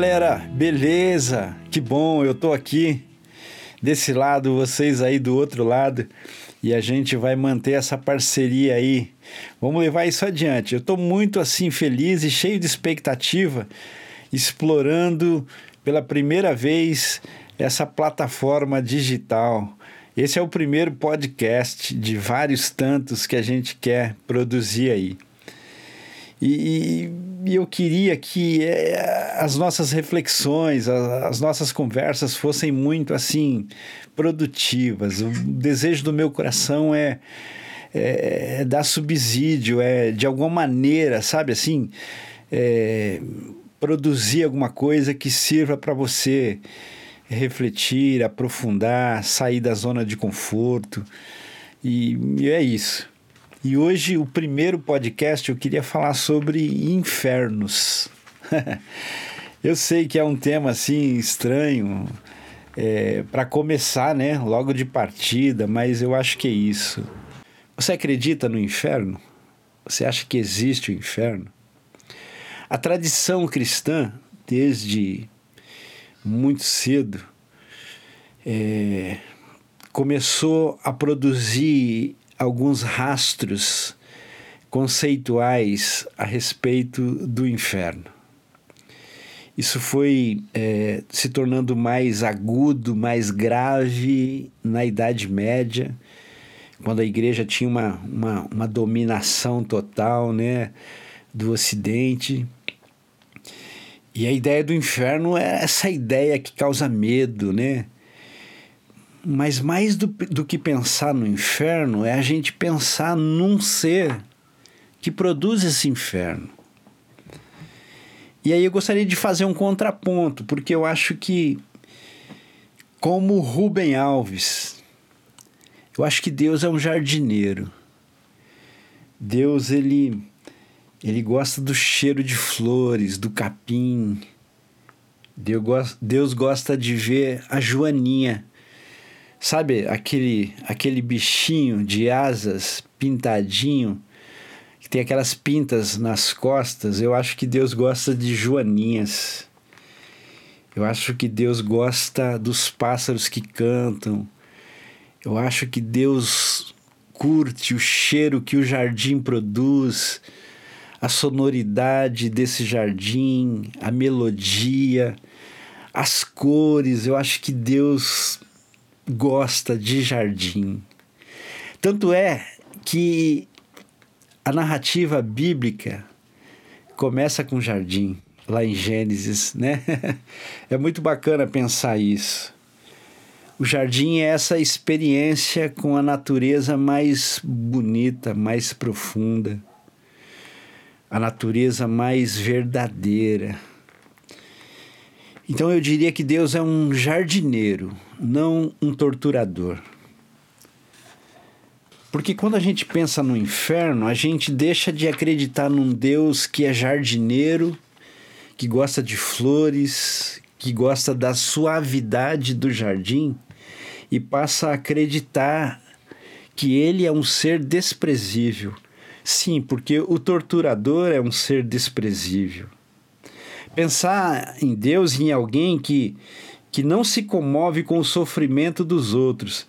galera, beleza? Que bom, eu tô aqui desse lado, vocês aí do outro lado, e a gente vai manter essa parceria aí. Vamos levar isso adiante. Eu tô muito assim feliz e cheio de expectativa, explorando pela primeira vez essa plataforma digital. Esse é o primeiro podcast de vários tantos que a gente quer produzir aí. E, e eu queria que é, as nossas reflexões, as, as, nossas conversas fossem muito assim produtivas. O desejo do meu coração é, é, é dar subsídio, é de alguma maneira, sabe assim, é, produzir alguma coisa que sirva para você refletir, aprofundar, sair da zona de conforto. E, e é isso. E hoje, o primeiro podcast, eu queria falar sobre infernos. eu sei que é um tema assim estranho é, para começar, né? Logo de partida, mas eu acho que é isso. Você acredita no inferno? Você acha que existe o inferno? A tradição cristã, desde muito cedo, é, começou a produzir alguns rastros conceituais a respeito do inferno. Isso foi é, se tornando mais agudo, mais grave na Idade Média, quando a igreja tinha uma, uma, uma dominação total né, do Ocidente. E a ideia do inferno é essa ideia que causa medo, né? Mas mais do, do que pensar no inferno é a gente pensar num ser que produz esse inferno. E aí eu gostaria de fazer um contraponto, porque eu acho que, como Rubem Alves, eu acho que Deus é um jardineiro. Deus, ele, ele gosta do cheiro de flores, do capim. Deus, Deus gosta de ver a joaninha Sabe aquele, aquele bichinho de asas pintadinho, que tem aquelas pintas nas costas? Eu acho que Deus gosta de joaninhas. Eu acho que Deus gosta dos pássaros que cantam. Eu acho que Deus curte o cheiro que o jardim produz, a sonoridade desse jardim, a melodia, as cores. Eu acho que Deus gosta de jardim. Tanto é que a narrativa bíblica começa com jardim, lá em Gênesis, né? é muito bacana pensar isso. O jardim é essa experiência com a natureza mais bonita, mais profunda, a natureza mais verdadeira então eu diria que Deus é um jardineiro, não um torturador. Porque quando a gente pensa no inferno, a gente deixa de acreditar num Deus que é jardineiro, que gosta de flores, que gosta da suavidade do jardim e passa a acreditar que ele é um ser desprezível. Sim, porque o torturador é um ser desprezível. Pensar em Deus e em alguém que, que não se comove com o sofrimento dos outros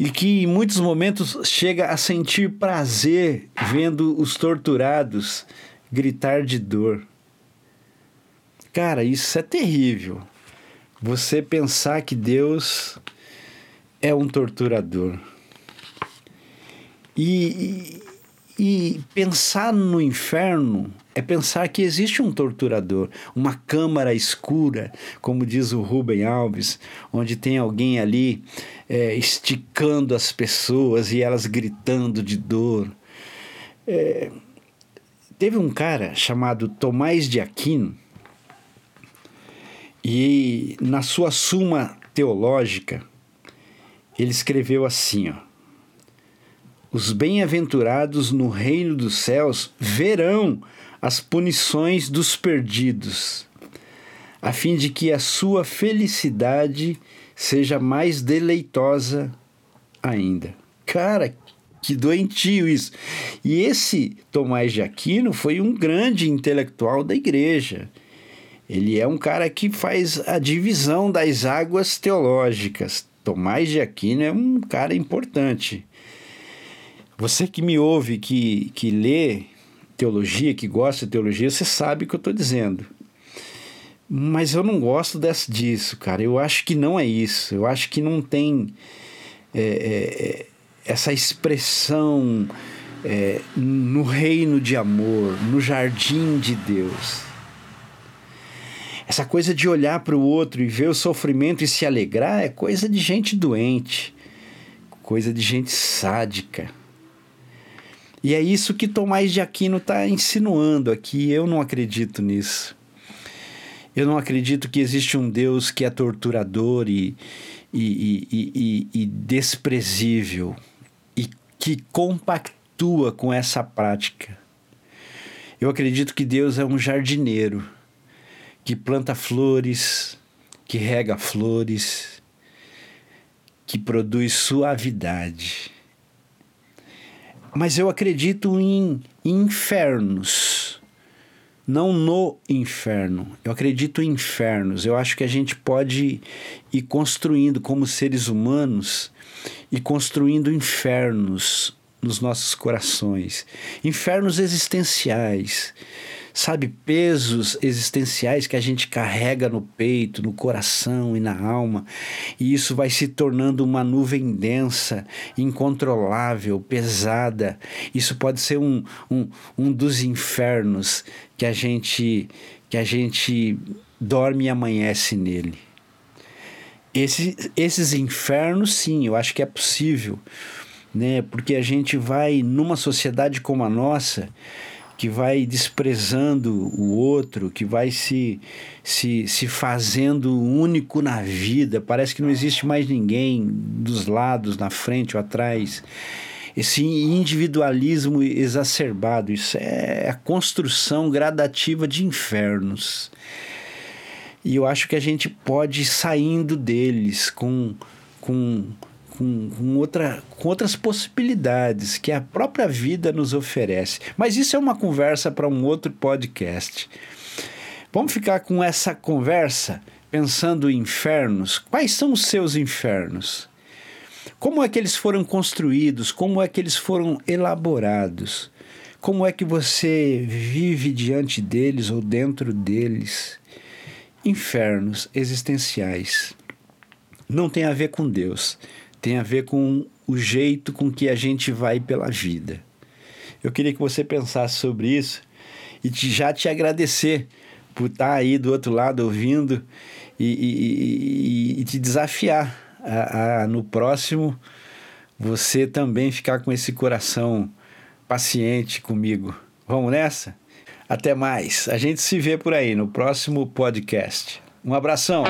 e que em muitos momentos chega a sentir prazer vendo os torturados gritar de dor. Cara, isso é terrível. Você pensar que Deus é um torturador. E, e pensar no inferno é pensar que existe um torturador, uma câmara escura, como diz o Rubem Alves, onde tem alguém ali é, esticando as pessoas e elas gritando de dor. É, teve um cara chamado Tomás de Aquino, e na sua Suma Teológica, ele escreveu assim, ó. Os bem-aventurados no reino dos céus verão as punições dos perdidos, a fim de que a sua felicidade seja mais deleitosa ainda. Cara, que doentio isso. E esse Tomás de Aquino foi um grande intelectual da igreja. Ele é um cara que faz a divisão das águas teológicas. Tomás de Aquino é um cara importante. Você que me ouve, que, que lê teologia, que gosta de teologia, você sabe o que eu estou dizendo. Mas eu não gosto desse, disso, cara. Eu acho que não é isso. Eu acho que não tem é, é, essa expressão é, no reino de amor, no jardim de Deus. Essa coisa de olhar para o outro e ver o sofrimento e se alegrar é coisa de gente doente, coisa de gente sádica. E é isso que Tomás de Aquino está insinuando aqui. Eu não acredito nisso. Eu não acredito que existe um Deus que é torturador e, e, e, e, desprezível e que compactua com essa prática. Eu acredito que Deus é um jardineiro que planta flores, que rega flores, que produz suavidade. Mas eu acredito em infernos não no inferno. Eu acredito em infernos. Eu acho que a gente pode ir construindo como seres humanos e construindo infernos nos nossos corações, infernos existenciais sabe, pesos existenciais que a gente carrega no peito, no coração e na alma, e isso vai se tornando uma nuvem densa, incontrolável, pesada. Isso pode ser um, um, um dos infernos que a gente que a gente dorme e amanhece nele. Esse, esses infernos, sim, eu acho que é possível, né? Porque a gente vai numa sociedade como a nossa, que vai desprezando o outro, que vai se, se, se fazendo único na vida. Parece que não existe mais ninguém dos lados, na frente ou atrás. Esse individualismo exacerbado, isso é a construção gradativa de infernos. E eu acho que a gente pode ir saindo deles com, com com, com, outra, com outras possibilidades que a própria vida nos oferece. Mas isso é uma conversa para um outro podcast. Vamos ficar com essa conversa pensando em infernos. Quais são os seus infernos? Como é que eles foram construídos? Como é que eles foram elaborados? Como é que você vive diante deles ou dentro deles? Infernos existenciais. Não tem a ver com Deus tem a ver com o jeito com que a gente vai pela vida. Eu queria que você pensasse sobre isso e te, já te agradecer por estar aí do outro lado ouvindo e, e, e, te desafiar a, a, no próximo você também ficar com esse coração paciente comigo. Vamos nessa? Até mais. A gente se vê por aí no próximo podcast. Um abração.